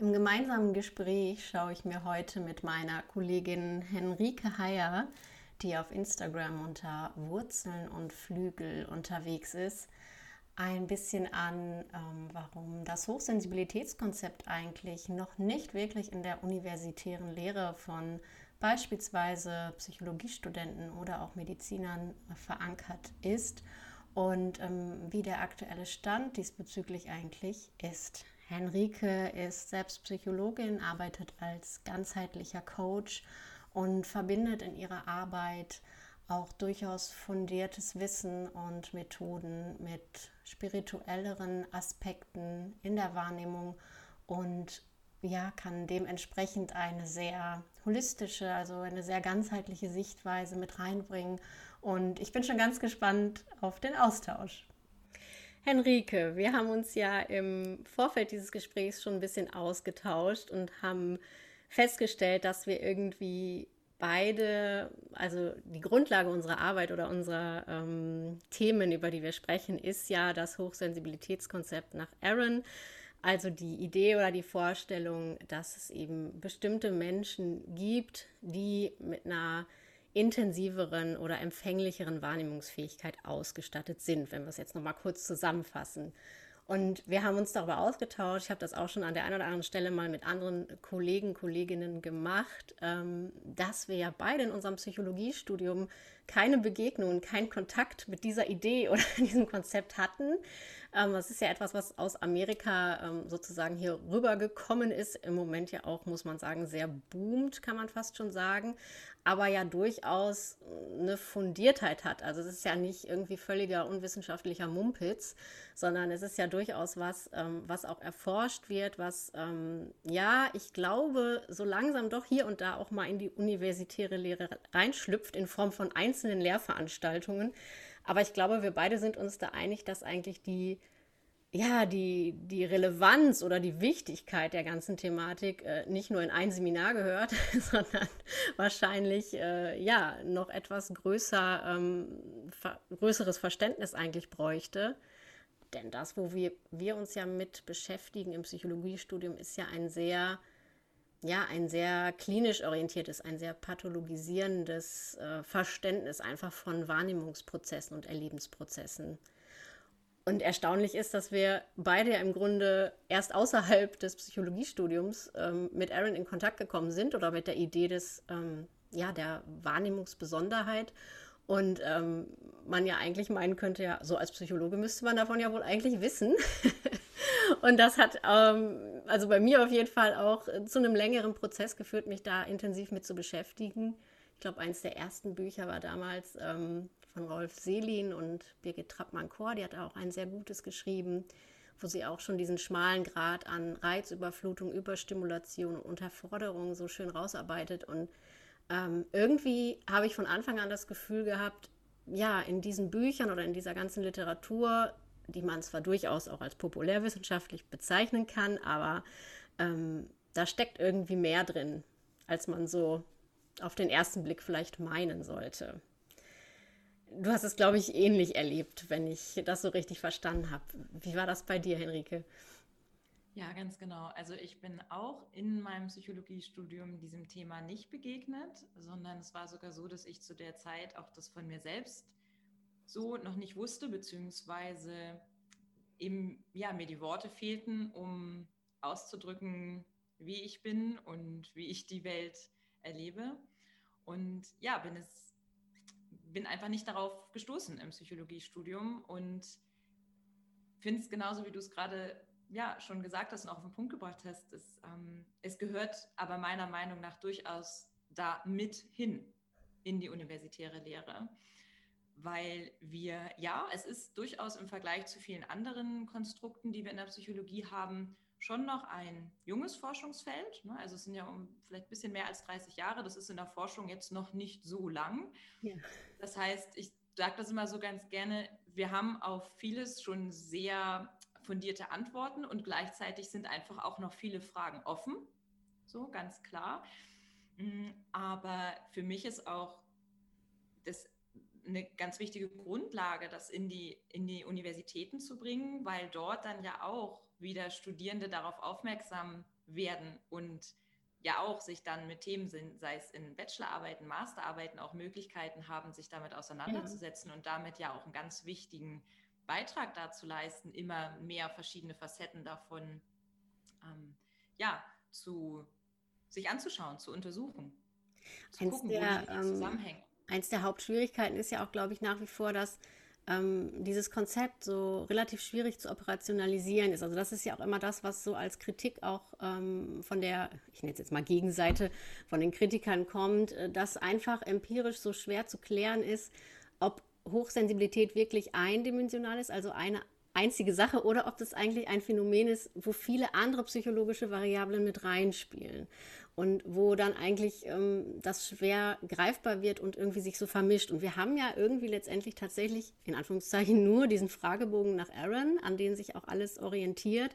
Im gemeinsamen Gespräch schaue ich mir heute mit meiner Kollegin Henrike Heyer, die auf Instagram unter Wurzeln und Flügel unterwegs ist, ein bisschen an, ähm, warum das Hochsensibilitätskonzept eigentlich noch nicht wirklich in der universitären Lehre von beispielsweise Psychologiestudenten oder auch Medizinern verankert ist und ähm, wie der aktuelle Stand diesbezüglich eigentlich ist. Henrike ist selbst Psychologin, arbeitet als ganzheitlicher Coach und verbindet in ihrer Arbeit auch durchaus fundiertes Wissen und Methoden mit spirituelleren Aspekten in der Wahrnehmung und ja, kann dementsprechend eine sehr holistische, also eine sehr ganzheitliche Sichtweise mit reinbringen. Und ich bin schon ganz gespannt auf den Austausch. Henrike, wir haben uns ja im Vorfeld dieses Gesprächs schon ein bisschen ausgetauscht und haben festgestellt, dass wir irgendwie beide, also die Grundlage unserer Arbeit oder unserer ähm, Themen, über die wir sprechen, ist ja das Hochsensibilitätskonzept nach Aaron. Also die Idee oder die Vorstellung, dass es eben bestimmte Menschen gibt, die mit einer intensiveren oder empfänglicheren Wahrnehmungsfähigkeit ausgestattet sind, wenn wir es jetzt nochmal kurz zusammenfassen. Und wir haben uns darüber ausgetauscht. Ich habe das auch schon an der einen oder anderen Stelle mal mit anderen Kollegen, Kolleginnen gemacht, ähm, dass wir ja beide in unserem Psychologiestudium keine Begegnung, keinen Kontakt mit dieser Idee oder diesem Konzept hatten. Ähm, das ist ja etwas, was aus Amerika ähm, sozusagen hier rübergekommen ist. Im Moment ja auch, muss man sagen, sehr boomt, kann man fast schon sagen. Aber ja durchaus eine Fundiertheit hat. Also es ist ja nicht irgendwie völliger unwissenschaftlicher Mumpitz, sondern es ist ja durchaus was, ähm, was auch erforscht wird, was, ähm, ja, ich glaube, so langsam doch hier und da auch mal in die universitäre Lehre reinschlüpft in Form von einzelnen Lehrveranstaltungen. Aber ich glaube, wir beide sind uns da einig, dass eigentlich die, ja, die, die Relevanz oder die Wichtigkeit der ganzen Thematik äh, nicht nur in ein Seminar gehört, sondern wahrscheinlich äh, ja noch etwas größer, ähm, ver größeres Verständnis eigentlich bräuchte. Denn das, wo wir, wir uns ja mit beschäftigen im Psychologiestudium, ist ja ein sehr ja, ein sehr klinisch orientiertes, ein sehr pathologisierendes äh, Verständnis einfach von Wahrnehmungsprozessen und Erlebensprozessen. Und erstaunlich ist, dass wir beide ja im Grunde erst außerhalb des Psychologiestudiums ähm, mit Aaron in Kontakt gekommen sind oder mit der Idee des, ähm, ja, der Wahrnehmungsbesonderheit. Und ähm, man ja eigentlich meinen könnte, ja, so als Psychologe müsste man davon ja wohl eigentlich wissen. Und das hat ähm, also bei mir auf jeden Fall auch zu einem längeren Prozess geführt, mich da intensiv mit zu beschäftigen. Ich glaube, eines der ersten Bücher war damals ähm, von Rolf Selin und Birgit Trappmann-Kor. Die hat auch ein sehr gutes geschrieben, wo sie auch schon diesen schmalen Grad an Reizüberflutung, Überstimulation und Unterforderung so schön rausarbeitet. Und ähm, irgendwie habe ich von Anfang an das Gefühl gehabt, ja, in diesen Büchern oder in dieser ganzen Literatur die man zwar durchaus auch als populärwissenschaftlich bezeichnen kann, aber ähm, da steckt irgendwie mehr drin, als man so auf den ersten Blick vielleicht meinen sollte. Du hast es, glaube ich, ähnlich erlebt, wenn ich das so richtig verstanden habe. Wie war das bei dir, Henrike? Ja, ganz genau. Also ich bin auch in meinem Psychologiestudium diesem Thema nicht begegnet, sondern es war sogar so, dass ich zu der Zeit auch das von mir selbst so noch nicht wusste, beziehungsweise eben, ja, mir die Worte fehlten, um auszudrücken, wie ich bin und wie ich die Welt erlebe. Und ja, bin es, bin einfach nicht darauf gestoßen im Psychologiestudium und finde es genauso, wie du es gerade ja schon gesagt hast und auch auf den Punkt gebracht hast. Es, ähm, es gehört aber meiner Meinung nach durchaus da mit hin in die universitäre Lehre weil wir, ja, es ist durchaus im Vergleich zu vielen anderen Konstrukten, die wir in der Psychologie haben, schon noch ein junges Forschungsfeld. Ne? Also es sind ja um vielleicht ein bisschen mehr als 30 Jahre. Das ist in der Forschung jetzt noch nicht so lang. Ja. Das heißt, ich sage das immer so ganz gerne, wir haben auf vieles schon sehr fundierte Antworten und gleichzeitig sind einfach auch noch viele Fragen offen. So, ganz klar. Mm, aber für mich ist auch das eine ganz wichtige Grundlage, das in die, in die Universitäten zu bringen, weil dort dann ja auch wieder Studierende darauf aufmerksam werden und ja auch sich dann mit Themen sind, sei es in Bachelorarbeiten, Masterarbeiten, auch Möglichkeiten haben, sich damit auseinanderzusetzen ja. und damit ja auch einen ganz wichtigen Beitrag dazu leisten, immer mehr verschiedene Facetten davon ähm, ja, zu sich anzuschauen, zu untersuchen, zu eins gucken, der, wo die ähm, zusammenhängen. Eins der Hauptschwierigkeiten ist ja auch, glaube ich, nach wie vor, dass ähm, dieses Konzept so relativ schwierig zu operationalisieren ist. Also das ist ja auch immer das, was so als Kritik auch ähm, von der, ich nenne es jetzt mal Gegenseite, von den Kritikern kommt, äh, dass einfach empirisch so schwer zu klären ist, ob Hochsensibilität wirklich eindimensional ist, also eine einzige Sache, oder ob das eigentlich ein Phänomen ist, wo viele andere psychologische Variablen mit reinspielen und wo dann eigentlich ähm, das schwer greifbar wird und irgendwie sich so vermischt. Und wir haben ja irgendwie letztendlich tatsächlich in Anführungszeichen nur diesen Fragebogen nach Aaron, an den sich auch alles orientiert.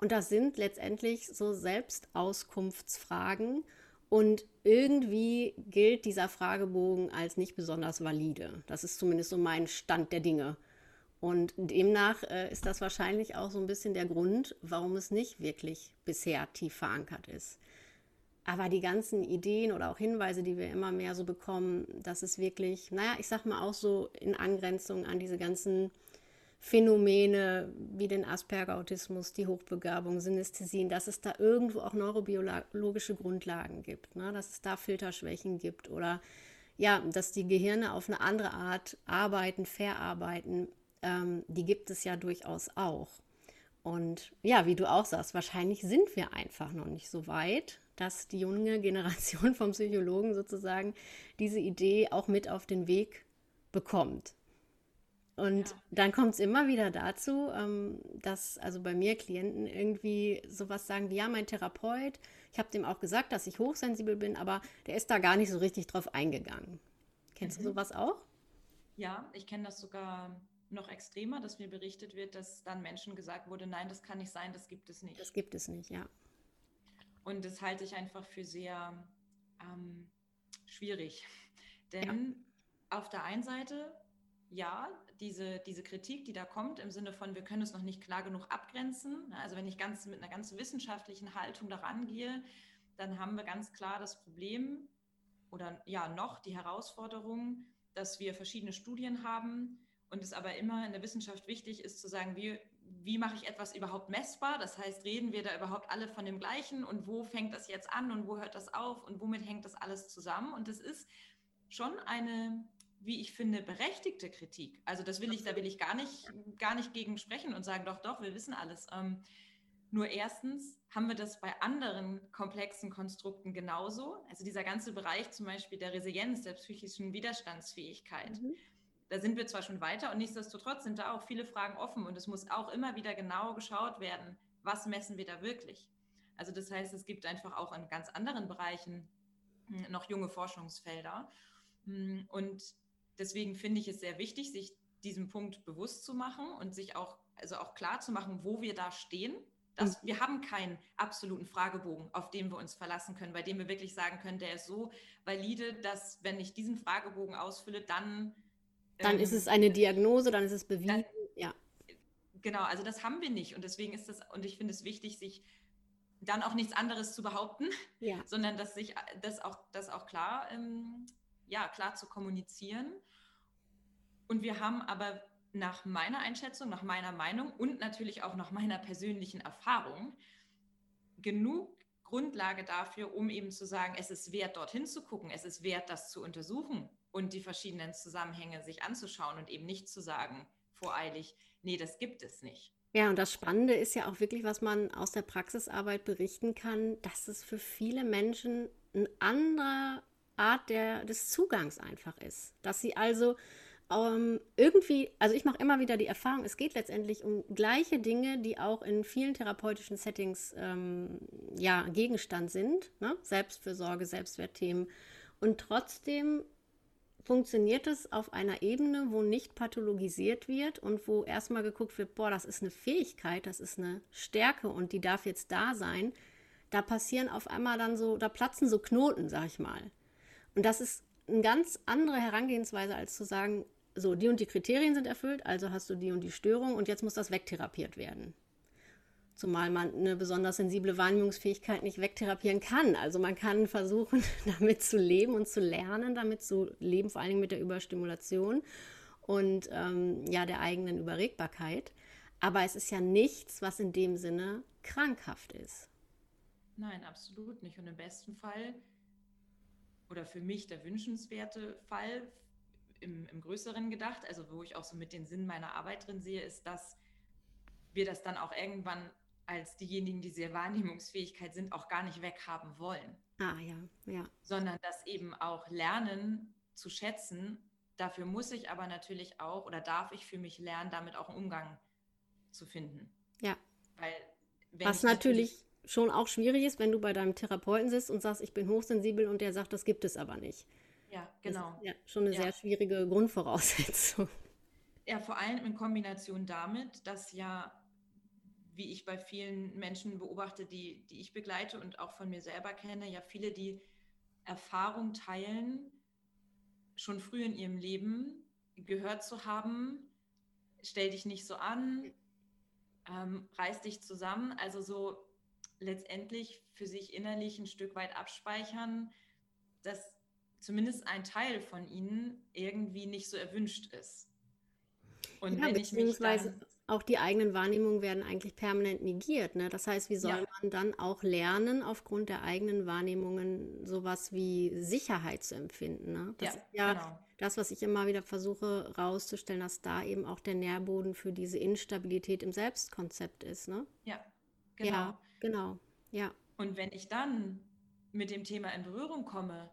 Und das sind letztendlich so Selbstauskunftsfragen. Und irgendwie gilt dieser Fragebogen als nicht besonders valide. Das ist zumindest so mein Stand der Dinge. Und demnach äh, ist das wahrscheinlich auch so ein bisschen der Grund, warum es nicht wirklich bisher tief verankert ist. Aber die ganzen Ideen oder auch Hinweise, die wir immer mehr so bekommen, dass es wirklich, naja, ich sag mal auch so in Angrenzung an diese ganzen Phänomene wie den Asperger-Autismus, die Hochbegabung, Synästhesien, dass es da irgendwo auch neurobiologische Grundlagen gibt, ne? dass es da Filterschwächen gibt oder ja, dass die Gehirne auf eine andere Art arbeiten, verarbeiten, ähm, die gibt es ja durchaus auch. Und ja, wie du auch sagst, wahrscheinlich sind wir einfach noch nicht so weit, dass die junge Generation von Psychologen sozusagen diese Idee auch mit auf den Weg bekommt. Und ja. dann kommt es immer wieder dazu, ähm, dass also bei mir Klienten irgendwie sowas sagen wie, ja, mein Therapeut, ich habe dem auch gesagt, dass ich hochsensibel bin, aber der ist da gar nicht so richtig drauf eingegangen. Kennst mhm. du sowas auch? Ja, ich kenne das sogar noch extremer, dass mir berichtet wird, dass dann Menschen gesagt wurde, nein, das kann nicht sein, das gibt es nicht. Das gibt es nicht, ja. Und das halte ich einfach für sehr ähm, schwierig. Denn ja. auf der einen Seite, ja, diese, diese Kritik, die da kommt, im Sinne von, wir können es noch nicht klar genug abgrenzen. Ne, also wenn ich ganz mit einer ganz wissenschaftlichen Haltung daran gehe, dann haben wir ganz klar das Problem oder ja noch die Herausforderung, dass wir verschiedene Studien haben und es aber immer in der Wissenschaft wichtig ist zu sagen, wie, wie mache ich etwas überhaupt messbar? Das heißt, reden wir da überhaupt alle von dem Gleichen und wo fängt das jetzt an und wo hört das auf und womit hängt das alles zusammen? Und es ist schon eine, wie ich finde, berechtigte Kritik. Also das will ich, da will ich gar nicht, gar nicht gegen sprechen und sagen, doch, doch, wir wissen alles. Ähm, nur erstens haben wir das bei anderen komplexen Konstrukten genauso. Also dieser ganze Bereich zum Beispiel der Resilienz, der psychischen Widerstandsfähigkeit. Mhm da sind wir zwar schon weiter und nichtsdestotrotz sind da auch viele Fragen offen und es muss auch immer wieder genau geschaut werden, was messen wir da wirklich. Also das heißt, es gibt einfach auch in ganz anderen Bereichen hm, noch junge Forschungsfelder. Hm, und deswegen finde ich es sehr wichtig, sich diesem Punkt bewusst zu machen und sich auch, also auch klar zu machen, wo wir da stehen. Dass mhm. wir haben keinen absoluten Fragebogen, auf den wir uns verlassen können, bei dem wir wirklich sagen können, der ist so valide, dass wenn ich diesen Fragebogen ausfülle, dann dann ähm, ist es eine Diagnose, dann ist es bewiesen. Dann, ja. Genau, also das haben wir nicht. Und deswegen ist das, und ich finde es wichtig, sich dann auch nichts anderes zu behaupten, ja. sondern dass sich das auch, das auch klar, ähm, ja, klar zu kommunizieren. Und wir haben aber nach meiner Einschätzung, nach meiner Meinung und natürlich auch nach meiner persönlichen Erfahrung genug Grundlage dafür, um eben zu sagen, es ist wert, dorthin zu gucken, es ist wert, das zu untersuchen und die verschiedenen Zusammenhänge sich anzuschauen und eben nicht zu sagen, voreilig, nee, das gibt es nicht. Ja, und das Spannende ist ja auch wirklich, was man aus der Praxisarbeit berichten kann, dass es für viele Menschen eine andere Art der, des Zugangs einfach ist. Dass sie also ähm, irgendwie, also ich mache immer wieder die Erfahrung, es geht letztendlich um gleiche Dinge, die auch in vielen therapeutischen Settings ähm, ja, Gegenstand sind. Ne? Selbstfürsorge, Selbstwertthemen. Und trotzdem funktioniert es auf einer Ebene, wo nicht pathologisiert wird und wo erstmal geguckt wird, boah, das ist eine Fähigkeit, das ist eine Stärke und die darf jetzt da sein. Da passieren auf einmal dann so, da platzen so Knoten, sag ich mal. Und das ist eine ganz andere Herangehensweise, als zu sagen, so, die und die Kriterien sind erfüllt, also hast du die und die Störung und jetzt muss das wegtherapiert werden. Zumal man eine besonders sensible Wahrnehmungsfähigkeit nicht wegtherapieren kann. Also man kann versuchen, damit zu leben und zu lernen, damit zu leben, vor allen Dingen mit der Überstimulation und ähm, ja, der eigenen Überregbarkeit. Aber es ist ja nichts, was in dem Sinne krankhaft ist. Nein, absolut nicht. Und im besten Fall oder für mich der wünschenswerte Fall im, im Größeren gedacht, also wo ich auch so mit den Sinn meiner Arbeit drin sehe, ist, dass wir das dann auch irgendwann als diejenigen, die sehr Wahrnehmungsfähigkeit sind, auch gar nicht weghaben wollen. Ah ja, ja. Sondern das eben auch lernen zu schätzen. Dafür muss ich aber natürlich auch oder darf ich für mich lernen, damit auch einen Umgang zu finden. Ja. Weil Was natürlich, natürlich schon auch schwierig ist, wenn du bei deinem Therapeuten sitzt und sagst, ich bin hochsensibel und der sagt, das gibt es aber nicht. Ja, genau. ja, schon eine ja. sehr schwierige Grundvoraussetzung. Ja, vor allem in Kombination damit, dass ja, wie ich bei vielen Menschen beobachte, die, die ich begleite und auch von mir selber kenne, ja viele, die Erfahrung teilen, schon früh in ihrem Leben gehört zu haben, stell dich nicht so an, ähm, reiß dich zusammen, also so letztendlich für sich innerlich ein Stück weit abspeichern, dass zumindest ein Teil von ihnen irgendwie nicht so erwünscht ist. Und ja, wenn beziehungsweise ich dann, auch die eigenen Wahrnehmungen werden eigentlich permanent negiert. Ne? Das heißt, wie soll ja. man dann auch lernen, aufgrund der eigenen Wahrnehmungen sowas wie Sicherheit zu empfinden? Ne? Das ja, ist ja genau. das, was ich immer wieder versuche rauszustellen, dass da eben auch der Nährboden für diese Instabilität im Selbstkonzept ist. Ne? Ja, genau. Ja, genau. Ja. Und wenn ich dann mit dem Thema in Berührung komme,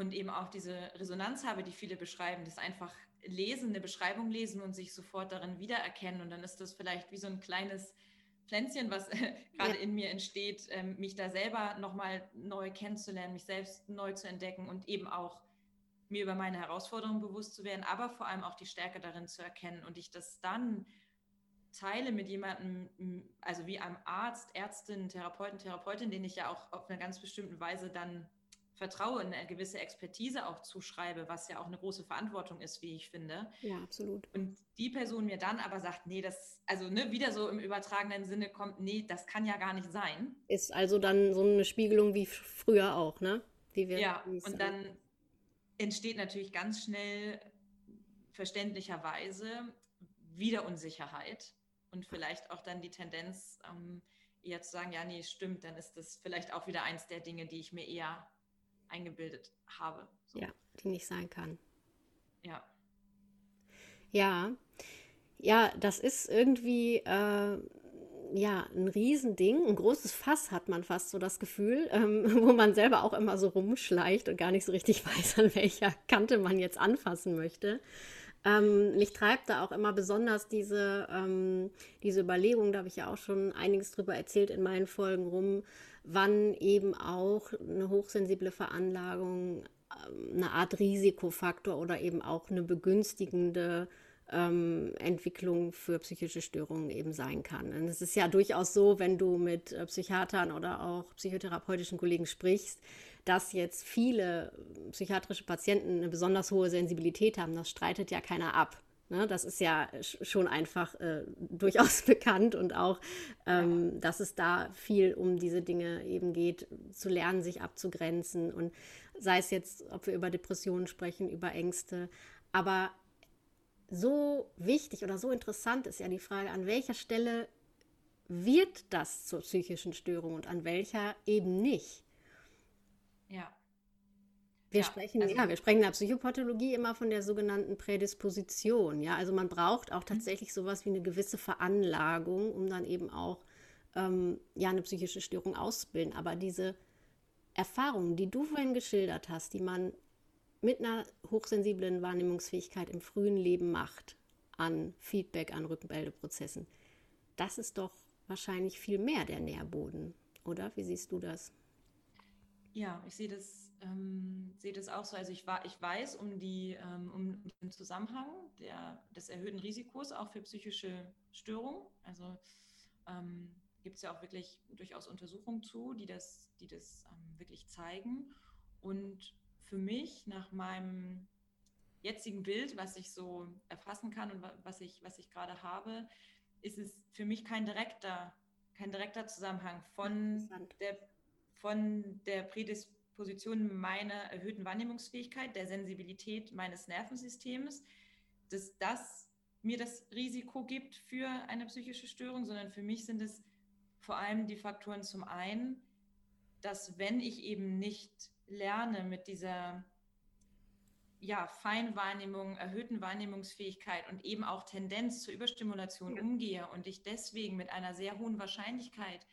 und eben auch diese Resonanz habe, die viele beschreiben, das einfach lesen, eine Beschreibung lesen und sich sofort darin wiedererkennen. Und dann ist das vielleicht wie so ein kleines Pflänzchen, was äh, gerade ja. in mir entsteht, ähm, mich da selber nochmal neu kennenzulernen, mich selbst neu zu entdecken und eben auch mir über meine Herausforderungen bewusst zu werden, aber vor allem auch die Stärke darin zu erkennen und ich das dann teile mit jemandem, also wie einem Arzt, Ärztin, Therapeuten, Therapeutin, den ich ja auch auf eine ganz bestimmte Weise dann vertraue, eine gewisse Expertise auch zuschreibe, was ja auch eine große Verantwortung ist, wie ich finde. Ja, absolut. Und die Person mir dann aber sagt, nee, das, also ne, wieder so im übertragenen Sinne kommt, nee, das kann ja gar nicht sein. Ist also dann so eine Spiegelung wie früher auch, ne? Wie wir, ja, und dann entsteht natürlich ganz schnell verständlicherweise wieder Unsicherheit und vielleicht auch dann die Tendenz, ähm, eher zu sagen, ja, nee, stimmt, dann ist das vielleicht auch wieder eins der Dinge, die ich mir eher eingebildet habe. So. Ja, die nicht sein kann. Ja. Ja, ja, das ist irgendwie äh, ja ein Riesending, ein großes Fass hat man fast so das Gefühl, ähm, wo man selber auch immer so rumschleicht und gar nicht so richtig weiß, an welcher Kante man jetzt anfassen möchte. Ähm, mich treibt da auch immer besonders diese, ähm, diese Überlegung, da habe ich ja auch schon einiges drüber erzählt in meinen Folgen rum, wann eben auch eine hochsensible Veranlagung ähm, eine Art Risikofaktor oder eben auch eine begünstigende ähm, Entwicklung für psychische Störungen eben sein kann. Und es ist ja durchaus so, wenn du mit äh, Psychiatern oder auch psychotherapeutischen Kollegen sprichst, dass jetzt viele psychiatrische Patienten eine besonders hohe Sensibilität haben. Das streitet ja keiner ab. Ne, das ist ja schon einfach äh, durchaus bekannt und auch, ähm, ja. dass es da viel um diese Dinge eben geht, zu lernen, sich abzugrenzen und sei es jetzt, ob wir über Depressionen sprechen, über Ängste. Aber so wichtig oder so interessant ist ja die Frage, an welcher Stelle wird das zur psychischen Störung und an welcher eben nicht. Ja. Wir ja, sprechen, also, ja, wir sprechen in der Psychopathologie immer von der sogenannten Prädisposition. Ja, also man braucht auch mhm. tatsächlich sowas wie eine gewisse Veranlagung, um dann eben auch ähm, ja eine psychische Störung auszubilden. Aber diese Erfahrungen, die du vorhin geschildert hast, die man mit einer hochsensiblen Wahrnehmungsfähigkeit im frühen Leben macht an Feedback, an Rückmeldeprozessen, das ist doch wahrscheinlich viel mehr der Nährboden, oder? Wie siehst du das? Ja, ich sehe das, ähm, sehe das auch so. Also ich, war, ich weiß um, die, ähm, um den Zusammenhang der, des erhöhten Risikos auch für psychische Störungen. Also ähm, gibt es ja auch wirklich durchaus Untersuchungen zu, die das, die das ähm, wirklich zeigen. Und für mich, nach meinem jetzigen Bild, was ich so erfassen kann und was ich, was ich gerade habe, ist es für mich kein direkter, kein direkter Zusammenhang von der, von der Prädisposition meiner erhöhten Wahrnehmungsfähigkeit, der Sensibilität meines Nervensystems, dass das mir das Risiko gibt für eine psychische Störung, sondern für mich sind es vor allem die Faktoren zum einen, dass wenn ich eben nicht lerne mit dieser ja, Feinwahrnehmung, erhöhten Wahrnehmungsfähigkeit und eben auch Tendenz zur Überstimulation umgehe und ich deswegen mit einer sehr hohen Wahrscheinlichkeit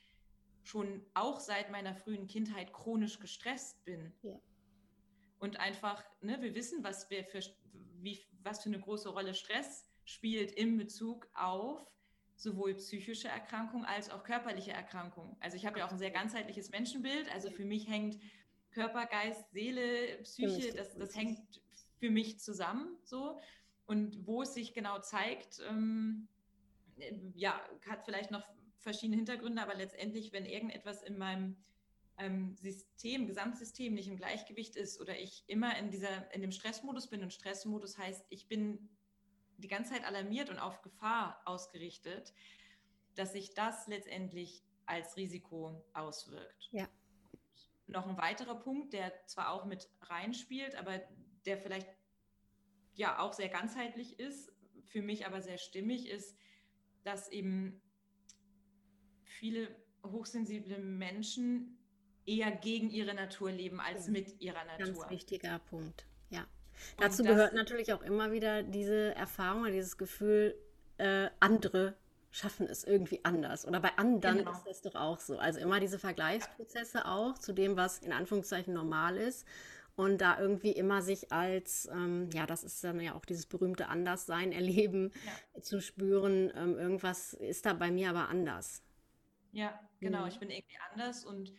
schon auch seit meiner frühen Kindheit chronisch gestresst bin. Ja. Und einfach, ne, wir wissen, was, wir für, wie, was für eine große Rolle Stress spielt in Bezug auf sowohl psychische Erkrankungen als auch körperliche Erkrankungen. Also ich habe ja auch ein sehr ganzheitliches Menschenbild. Also für mich hängt Körper, Geist, Seele, Psyche, das, das hängt für mich zusammen so. Und wo es sich genau zeigt, ähm, ja, hat vielleicht noch verschiedene Hintergründe, aber letztendlich, wenn irgendetwas in meinem ähm, System, Gesamtsystem nicht im Gleichgewicht ist oder ich immer in dieser, in dem Stressmodus bin und Stressmodus heißt, ich bin die ganze Zeit alarmiert und auf Gefahr ausgerichtet, dass sich das letztendlich als Risiko auswirkt. Ja. Noch ein weiterer Punkt, der zwar auch mit reinspielt, aber der vielleicht ja auch sehr ganzheitlich ist, für mich aber sehr stimmig ist, dass eben viele hochsensible Menschen eher gegen ihre Natur leben als ja. mit ihrer Natur. Ganz wichtiger Punkt, ja. Dazu gehört natürlich auch immer wieder diese Erfahrung, dieses Gefühl, äh, andere schaffen es irgendwie anders. Oder bei anderen genau. ist das doch auch so. Also immer diese Vergleichsprozesse auch zu dem, was in Anführungszeichen normal ist. Und da irgendwie immer sich als, ähm, ja, das ist dann ja auch dieses berühmte Anderssein erleben, ja. zu spüren, ähm, irgendwas ist da bei mir aber anders. Ja, genau, mhm. ich bin irgendwie anders und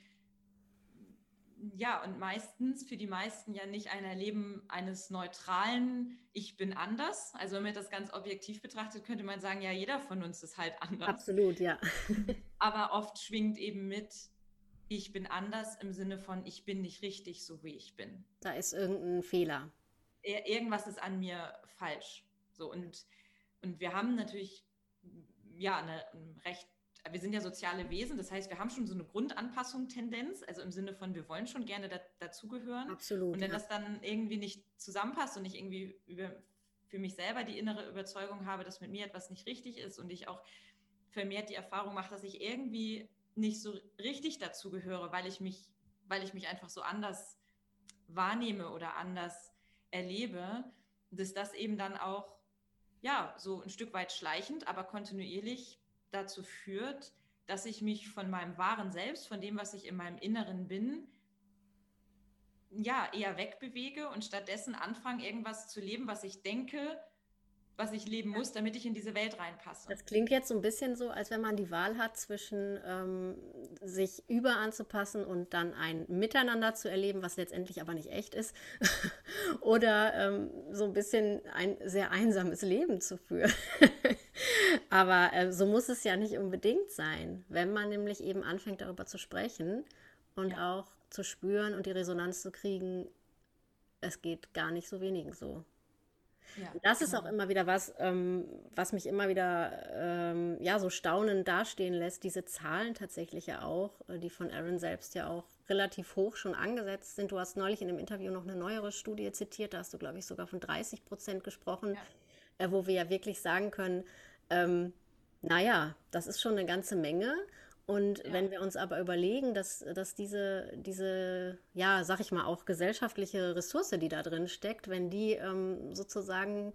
ja, und meistens für die meisten ja nicht ein Erleben eines neutralen Ich bin anders. Also wenn man das ganz objektiv betrachtet, könnte man sagen, ja, jeder von uns ist halt anders. Absolut, ja. Aber oft schwingt eben mit, ich bin anders im Sinne von, ich bin nicht richtig so, wie ich bin. Da ist irgendein Fehler. Irgendwas ist an mir falsch. So und, und wir haben natürlich ja eine, ein recht wir sind ja soziale Wesen, das heißt, wir haben schon so eine Grundanpassung-Tendenz, also im Sinne von, wir wollen schon gerne da, dazugehören. Absolut. Und wenn ja. das dann irgendwie nicht zusammenpasst und ich irgendwie über, für mich selber die innere Überzeugung habe, dass mit mir etwas nicht richtig ist und ich auch vermehrt die Erfahrung mache, dass ich irgendwie nicht so richtig dazugehöre, weil ich mich, weil ich mich einfach so anders wahrnehme oder anders erlebe, dass das eben dann auch ja so ein Stück weit schleichend, aber kontinuierlich dazu führt, dass ich mich von meinem wahren Selbst, von dem, was ich in meinem Inneren bin, ja, eher wegbewege und stattdessen anfange, irgendwas zu leben, was ich denke, was ich leben muss, damit ich in diese Welt reinpasse. Das klingt jetzt so ein bisschen so, als wenn man die Wahl hat zwischen ähm, sich über anzupassen und dann ein Miteinander zu erleben, was letztendlich aber nicht echt ist, oder ähm, so ein bisschen ein sehr einsames Leben zu führen. aber äh, so muss es ja nicht unbedingt sein, wenn man nämlich eben anfängt darüber zu sprechen und ja. auch zu spüren und die Resonanz zu kriegen, es geht gar nicht so wenigen so. Ja, das ist genau. auch immer wieder was, ähm, was mich immer wieder ähm, ja, so staunend dastehen lässt. Diese Zahlen tatsächlich ja auch, äh, die von Aaron selbst ja auch relativ hoch schon angesetzt sind. Du hast neulich in dem Interview noch eine neuere Studie zitiert, da hast du, glaube ich, sogar von 30 Prozent gesprochen, ja. äh, wo wir ja wirklich sagen können, ähm, naja, das ist schon eine ganze Menge. Und ja. wenn wir uns aber überlegen, dass, dass diese, diese, ja, sag ich mal, auch gesellschaftliche Ressource, die da drin steckt, wenn die ähm, sozusagen,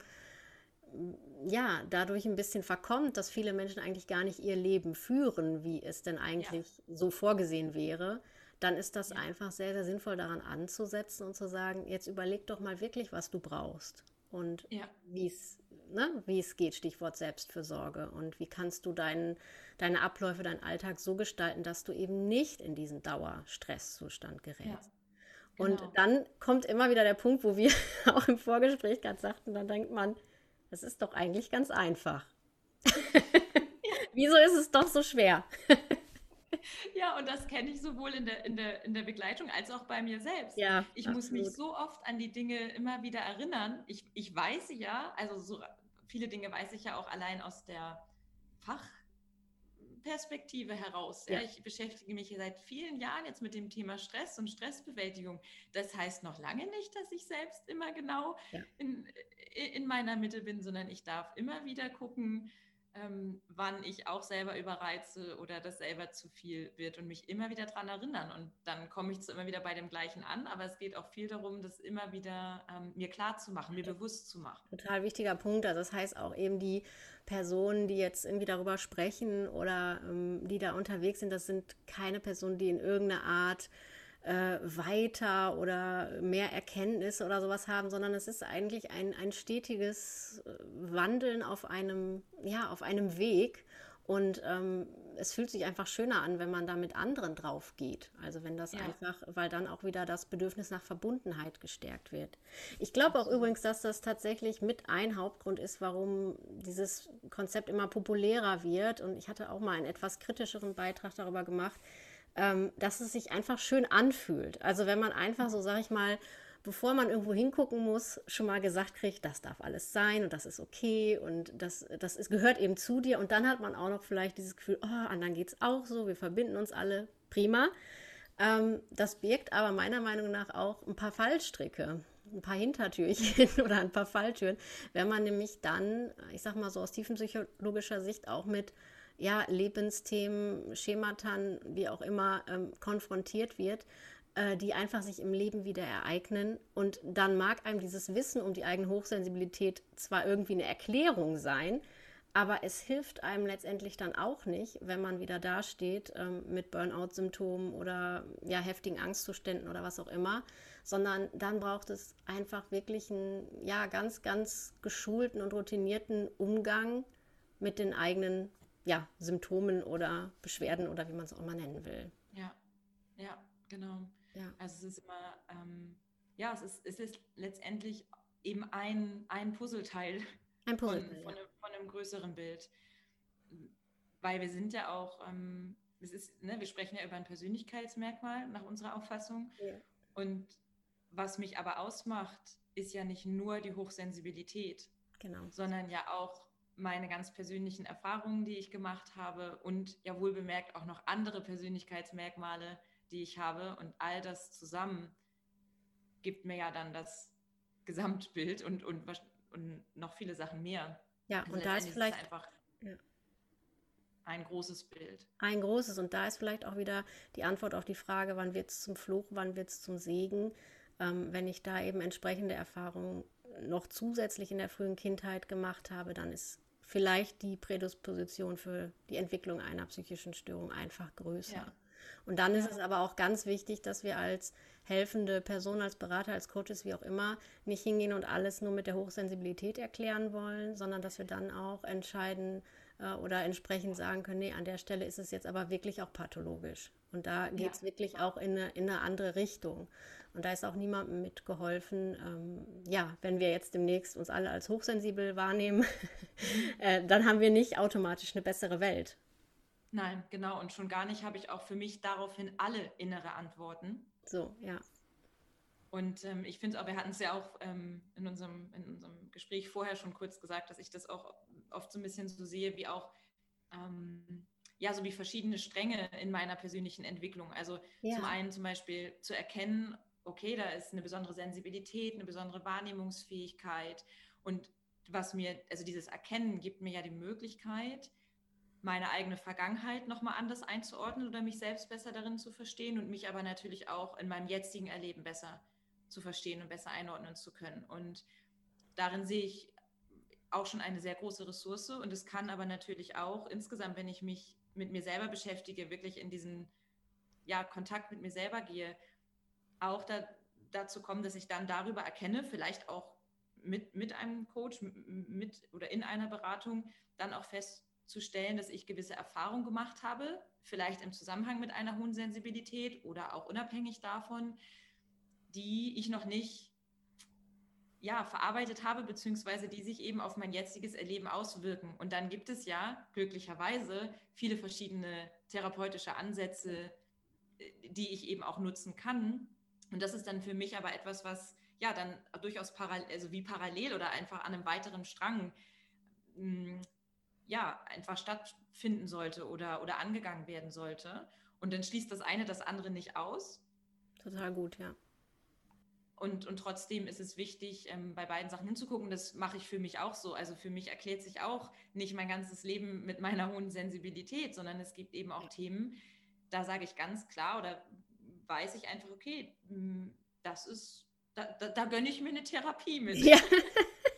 ja, dadurch ein bisschen verkommt, dass viele Menschen eigentlich gar nicht ihr Leben führen, wie es denn eigentlich ja. so vorgesehen wäre, dann ist das ja. einfach sehr, sehr sinnvoll daran anzusetzen und zu sagen, jetzt überleg doch mal wirklich, was du brauchst und ja. wie es ne, wie es geht, Stichwort Selbstfürsorge und wie kannst du dein, deine Abläufe, deinen Alltag so gestalten, dass du eben nicht in diesen Dauerstresszustand gerätst. Ja. Und genau. dann kommt immer wieder der Punkt, wo wir auch im Vorgespräch gerade sagten, dann denkt man, das ist doch eigentlich ganz einfach. Wieso ist es doch so schwer? ja, und das kenne ich sowohl in der, in, der, in der Begleitung als auch bei mir selbst. Ja, ich absolut. muss mich so oft an die Dinge immer wieder erinnern. Ich, ich weiß ja, also so viele Dinge weiß ich ja auch allein aus der Fachperspektive heraus. Ja. Ja, ich beschäftige mich seit vielen Jahren jetzt mit dem Thema Stress und Stressbewältigung. Das heißt noch lange nicht, dass ich selbst immer genau ja. in, in meiner Mitte bin, sondern ich darf immer wieder gucken, ähm, wann ich auch selber überreize oder das selber zu viel wird und mich immer wieder daran erinnern. Und dann komme ich zu immer wieder bei dem Gleichen an, aber es geht auch viel darum, das immer wieder ähm, mir klar zu machen, mir bewusst zu machen. Total wichtiger Punkt. Also das heißt auch eben die Personen, die jetzt irgendwie darüber sprechen oder ähm, die da unterwegs sind, das sind keine Personen, die in irgendeiner Art äh, weiter oder mehr Erkenntnisse oder sowas haben, sondern es ist eigentlich ein, ein stetiges äh, Wandeln auf einem, ja, auf einem Weg. Und ähm, es fühlt sich einfach schöner an, wenn man da mit anderen drauf geht. Also wenn das ja. einfach, weil dann auch wieder das Bedürfnis nach Verbundenheit gestärkt wird. Ich glaube auch übrigens, dass das tatsächlich mit ein Hauptgrund ist, warum dieses Konzept immer populärer wird. Und ich hatte auch mal einen etwas kritischeren Beitrag darüber gemacht, ähm, dass es sich einfach schön anfühlt. Also wenn man einfach so, sag ich mal, bevor man irgendwo hingucken muss, schon mal gesagt kriegt, das darf alles sein und das ist okay und das, das ist, gehört eben zu dir. Und dann hat man auch noch vielleicht dieses Gefühl, oh, anderen geht es auch so, wir verbinden uns alle, prima. Ähm, das birgt aber meiner Meinung nach auch ein paar Fallstricke, ein paar Hintertürchen oder ein paar Falltüren, wenn man nämlich dann, ich sag mal so aus tiefenpsychologischer Sicht auch mit ja, Lebensthemen, Schematern, wie auch immer, ähm, konfrontiert wird, äh, die einfach sich im Leben wieder ereignen. Und dann mag einem dieses Wissen um die eigene Hochsensibilität zwar irgendwie eine Erklärung sein, aber es hilft einem letztendlich dann auch nicht, wenn man wieder dasteht ähm, mit Burnout-Symptomen oder ja, heftigen Angstzuständen oder was auch immer, sondern dann braucht es einfach wirklich einen ja, ganz, ganz geschulten und routinierten Umgang mit den eigenen ja, Symptomen oder Beschwerden oder wie man es auch immer nennen will. Ja, ja, genau. Ja. Also es ist immer, ähm, ja, es ist, es ist letztendlich eben ein, ein Puzzleteil, ein Puzzle, von, von, einem, von, einem, größeren Bild. Weil wir sind ja auch, ähm, es ist, ne, wir sprechen ja über ein Persönlichkeitsmerkmal nach unserer Auffassung. Ja. Und was mich aber ausmacht, ist ja nicht nur die Hochsensibilität, genau. sondern ja auch meine ganz persönlichen Erfahrungen, die ich gemacht habe und ja wohl bemerkt auch noch andere Persönlichkeitsmerkmale, die ich habe. Und all das zusammen gibt mir ja dann das Gesamtbild und, und, und noch viele Sachen mehr. Ja, also und da ist vielleicht ist einfach ja. ein großes Bild. Ein großes. Und da ist vielleicht auch wieder die Antwort auf die Frage, wann wird es zum Fluch, wann wird es zum Segen. Ähm, wenn ich da eben entsprechende Erfahrungen noch zusätzlich in der frühen Kindheit gemacht habe, dann ist vielleicht die Prädisposition für die Entwicklung einer psychischen Störung einfach größer. Ja. Und dann ist es aber auch ganz wichtig, dass wir als helfende Person, als Berater, als Coaches, wie auch immer, nicht hingehen und alles nur mit der Hochsensibilität erklären wollen, sondern dass wir dann auch entscheiden äh, oder entsprechend sagen können, nee, an der Stelle ist es jetzt aber wirklich auch pathologisch. Und da geht es ja. wirklich auch in eine, in eine andere Richtung. Und da ist auch niemandem mitgeholfen. Ähm, ja, wenn wir jetzt demnächst uns alle als hochsensibel wahrnehmen, äh, dann haben wir nicht automatisch eine bessere Welt. Nein, genau. Und schon gar nicht habe ich auch für mich daraufhin alle innere Antworten. So, ja. Und ähm, ich finde auch, wir hatten es ja auch ähm, in, unserem, in unserem Gespräch vorher schon kurz gesagt, dass ich das auch oft so ein bisschen so sehe, wie auch ähm, ja, so wie verschiedene Stränge in meiner persönlichen Entwicklung. Also ja. zum einen zum Beispiel zu erkennen, okay, da ist eine besondere Sensibilität, eine besondere Wahrnehmungsfähigkeit. Und was mir, also dieses Erkennen gibt mir ja die Möglichkeit, meine eigene Vergangenheit nochmal anders einzuordnen oder mich selbst besser darin zu verstehen und mich aber natürlich auch in meinem jetzigen Erleben besser zu verstehen und besser einordnen zu können. Und darin sehe ich auch schon eine sehr große Ressource. Und es kann aber natürlich auch insgesamt, wenn ich mich mit mir selber beschäftige, wirklich in diesen ja, Kontakt mit mir selber gehe, auch da, dazu kommen, dass ich dann darüber erkenne, vielleicht auch mit, mit einem Coach, mit oder in einer Beratung, dann auch festzustellen, dass ich gewisse Erfahrungen gemacht habe, vielleicht im Zusammenhang mit einer hohen Sensibilität oder auch unabhängig davon, die ich noch nicht ja, verarbeitet habe, beziehungsweise die sich eben auf mein jetziges Erleben auswirken. Und dann gibt es ja glücklicherweise viele verschiedene therapeutische Ansätze, äh, die ich eben auch nutzen kann. Und das ist dann für mich aber etwas, was ja dann durchaus parallel, also wie parallel oder einfach an einem weiteren Strang hm, ja, einfach stattfinden sollte oder, oder angegangen werden sollte. Und dann schließt das eine das andere nicht aus. Total gut, ja. Und, und trotzdem ist es wichtig, ähm, bei beiden Sachen hinzugucken. Das mache ich für mich auch so. Also für mich erklärt sich auch nicht mein ganzes Leben mit meiner hohen Sensibilität, sondern es gibt eben auch Themen, da sage ich ganz klar oder weiß ich einfach, okay, hm, das ist, da, da, da gönne ich mir eine Therapie mit. Ja.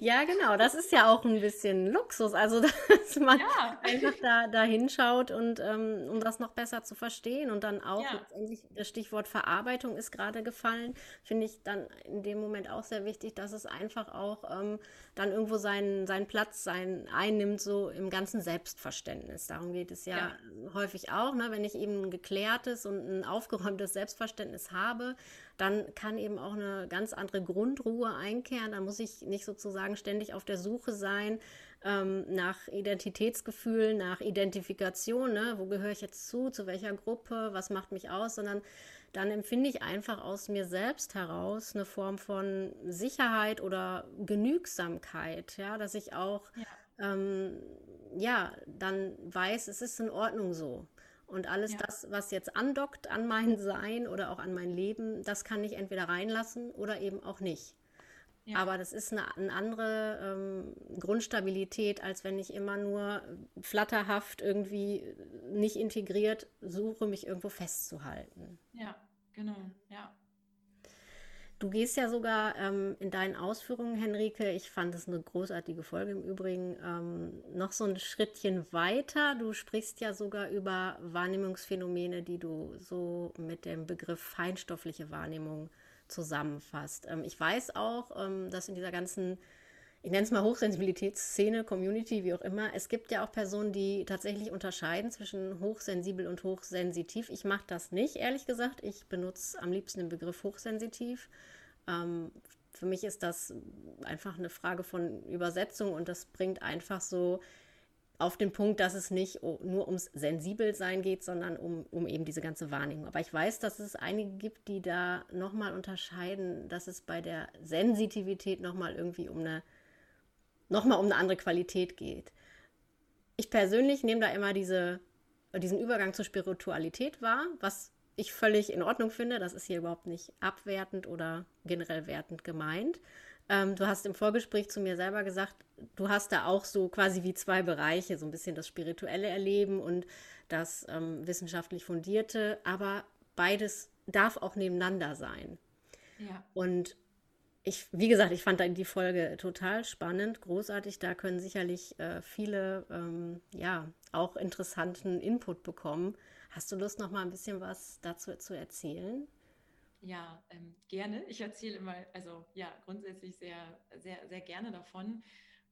Ja, genau, das ist ja auch ein bisschen Luxus, also dass man ja. einfach da, da hinschaut und ähm, um das noch besser zu verstehen und dann auch ja. letztendlich das Stichwort Verarbeitung ist gerade gefallen, finde ich dann in dem Moment auch sehr wichtig, dass es einfach auch ähm, dann irgendwo seinen, seinen Platz sein, einnimmt, so im ganzen Selbstverständnis. Darum geht es ja, ja. häufig auch, ne? wenn ich eben ein geklärtes und ein aufgeräumtes Selbstverständnis habe, dann kann eben auch eine ganz andere Grundruhe einkehren. Da muss ich nicht sozusagen ständig auf der Suche sein ähm, nach Identitätsgefühl, nach Identifikation. Ne? Wo gehöre ich jetzt zu? Zu welcher Gruppe? Was macht mich aus? Sondern dann empfinde ich einfach aus mir selbst heraus eine Form von Sicherheit oder Genügsamkeit, ja, dass ich auch ja. Ähm, ja dann weiß, es ist in Ordnung so. Und alles ja. das, was jetzt andockt an mein Sein oder auch an mein Leben, das kann ich entweder reinlassen oder eben auch nicht. Ja. Aber das ist eine, eine andere ähm, Grundstabilität, als wenn ich immer nur flatterhaft irgendwie nicht integriert suche, mich irgendwo festzuhalten. Ja, genau, ja. Du gehst ja sogar ähm, in deinen Ausführungen, Henrike, ich fand es eine großartige Folge im Übrigen, ähm, noch so ein Schrittchen weiter. Du sprichst ja sogar über Wahrnehmungsphänomene, die du so mit dem Begriff feinstoffliche Wahrnehmung zusammenfasst. Ähm, ich weiß auch, ähm, dass in dieser ganzen ich nenne es mal Hochsensibilitätsszene, Community, wie auch immer. Es gibt ja auch Personen, die tatsächlich unterscheiden zwischen hochsensibel und hochsensitiv. Ich mache das nicht, ehrlich gesagt. Ich benutze am liebsten den Begriff hochsensitiv. Ähm, für mich ist das einfach eine Frage von Übersetzung und das bringt einfach so auf den Punkt, dass es nicht nur ums Sensibelsein geht, sondern um, um eben diese ganze Wahrnehmung. Aber ich weiß, dass es einige gibt, die da nochmal unterscheiden, dass es bei der Sensitivität nochmal irgendwie um eine nochmal um eine andere Qualität geht. Ich persönlich nehme da immer diese, diesen Übergang zur Spiritualität wahr, was ich völlig in Ordnung finde. Das ist hier überhaupt nicht abwertend oder generell wertend gemeint. Ähm, du hast im Vorgespräch zu mir selber gesagt, du hast da auch so quasi wie zwei Bereiche, so ein bisschen das spirituelle Erleben und das ähm, wissenschaftlich fundierte, aber beides darf auch nebeneinander sein. Ja. Und ich, wie gesagt, ich fand die Folge total spannend, großartig. Da können sicherlich äh, viele, ähm, ja, auch interessanten Input bekommen. Hast du Lust, noch mal ein bisschen was dazu zu erzählen? Ja, ähm, gerne. Ich erzähle immer, also ja, grundsätzlich sehr, sehr, sehr gerne davon.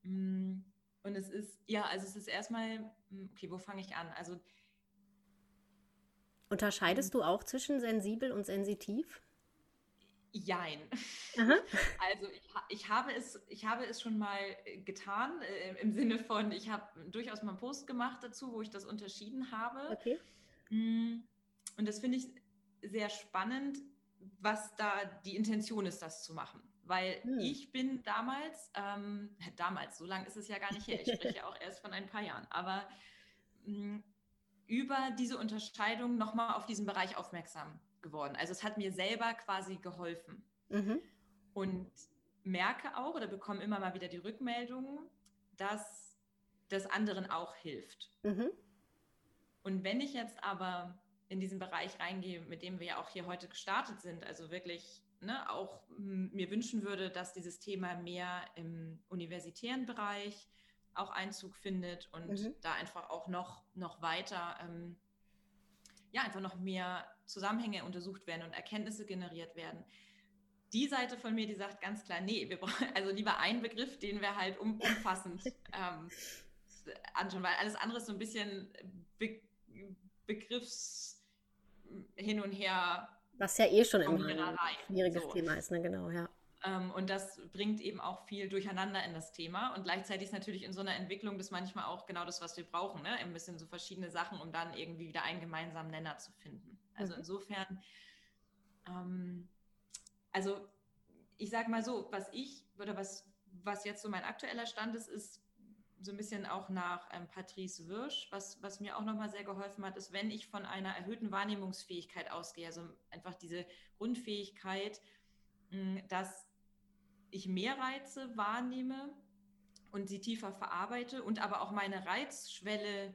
Mm, und es ist, ja, also es ist erstmal, mm, okay, wo fange ich an? Also Unterscheidest ähm, du auch zwischen sensibel und sensitiv? Jein. Also ich, ich, habe es, ich habe es schon mal äh, getan, äh, im Sinne von, ich habe durchaus mal einen Post gemacht dazu, wo ich das unterschieden habe. Okay. Mm, und das finde ich sehr spannend, was da die Intention ist, das zu machen. Weil hm. ich bin damals, ähm, damals, so lange ist es ja gar nicht her, ich spreche ja auch erst von ein paar Jahren, aber mh, mm, über diese Unterscheidung nochmal auf diesen Bereich aufmerksam geworden. Also es hat mir selber quasi geholfen. Mhm. Und merke auch oder bekomme immer mal wieder die Rückmeldung, dass das anderen auch hilft. Mhm. Und wenn ich jetzt aber in diesen Bereich reingehe, mit dem wir ja auch hier heute gestartet sind, also wirklich ne, auch mir wünschen würde, dass dieses Thema mehr im universitären Bereich auch Einzug findet und mhm. da einfach auch noch, noch weiter ähm, ja einfach noch mehr Zusammenhänge untersucht werden und Erkenntnisse generiert werden. Die Seite von mir, die sagt ganz klar, nee, wir brauchen also lieber einen Begriff, den wir halt um, umfassend ähm, anschauen, weil alles andere ist so ein bisschen Be Begriffs hin und her. Was ja eh schon immer ein schwieriges so. Thema ist, ne? genau, ja. Ähm, und das bringt eben auch viel Durcheinander in das Thema. Und gleichzeitig ist natürlich in so einer Entwicklung das manchmal auch genau das, was wir brauchen. Ne? Ein bisschen so verschiedene Sachen, um dann irgendwie wieder einen gemeinsamen Nenner zu finden. Also mhm. insofern, ähm, also ich sage mal so, was ich oder was, was jetzt so mein aktueller Stand ist, ist so ein bisschen auch nach ähm, Patrice Wirsch, was, was mir auch nochmal sehr geholfen hat, ist, wenn ich von einer erhöhten Wahrnehmungsfähigkeit ausgehe, also einfach diese Grundfähigkeit, mh, dass ich mehr Reize wahrnehme und sie tiefer verarbeite und aber auch meine Reizschwelle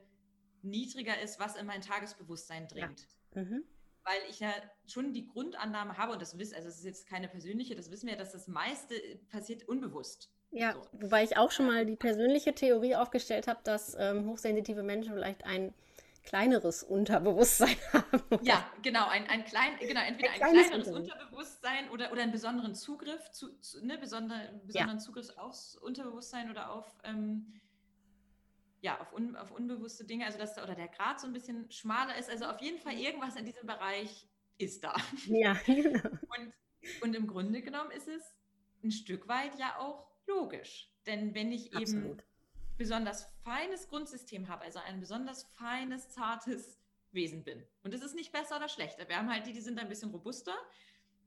niedriger ist, was in mein Tagesbewusstsein dringt. Ja. Mhm. Weil ich ja schon die Grundannahme habe, und das wissen, also es ist jetzt keine persönliche, das wissen wir, dass das meiste passiert unbewusst. Ja, so. wobei ich auch schon mal die persönliche Theorie aufgestellt habe, dass ähm, hochsensitive Menschen vielleicht ein kleineres Unterbewusstsein haben. Ja, genau, ein, ein klein, genau, entweder ein, ein kleineres Unterbewusstsein oder, oder einen besonderen Zugriff, zu, zu ne, besonder, besonderen ja. Zugriff aufs Unterbewusstsein oder auf, ähm, ja, auf, un, auf unbewusste Dinge, also dass oder der Grad so ein bisschen schmaler ist. Also auf jeden Fall irgendwas in diesem Bereich ist da. Ja, genau. Und, und im Grunde genommen ist es ein Stück weit ja auch logisch. Denn wenn ich Absolut. eben besonders feines Grundsystem habe, also ein besonders feines, zartes Wesen bin. Und es ist nicht besser oder schlechter. Wir haben halt die, die sind ein bisschen robuster,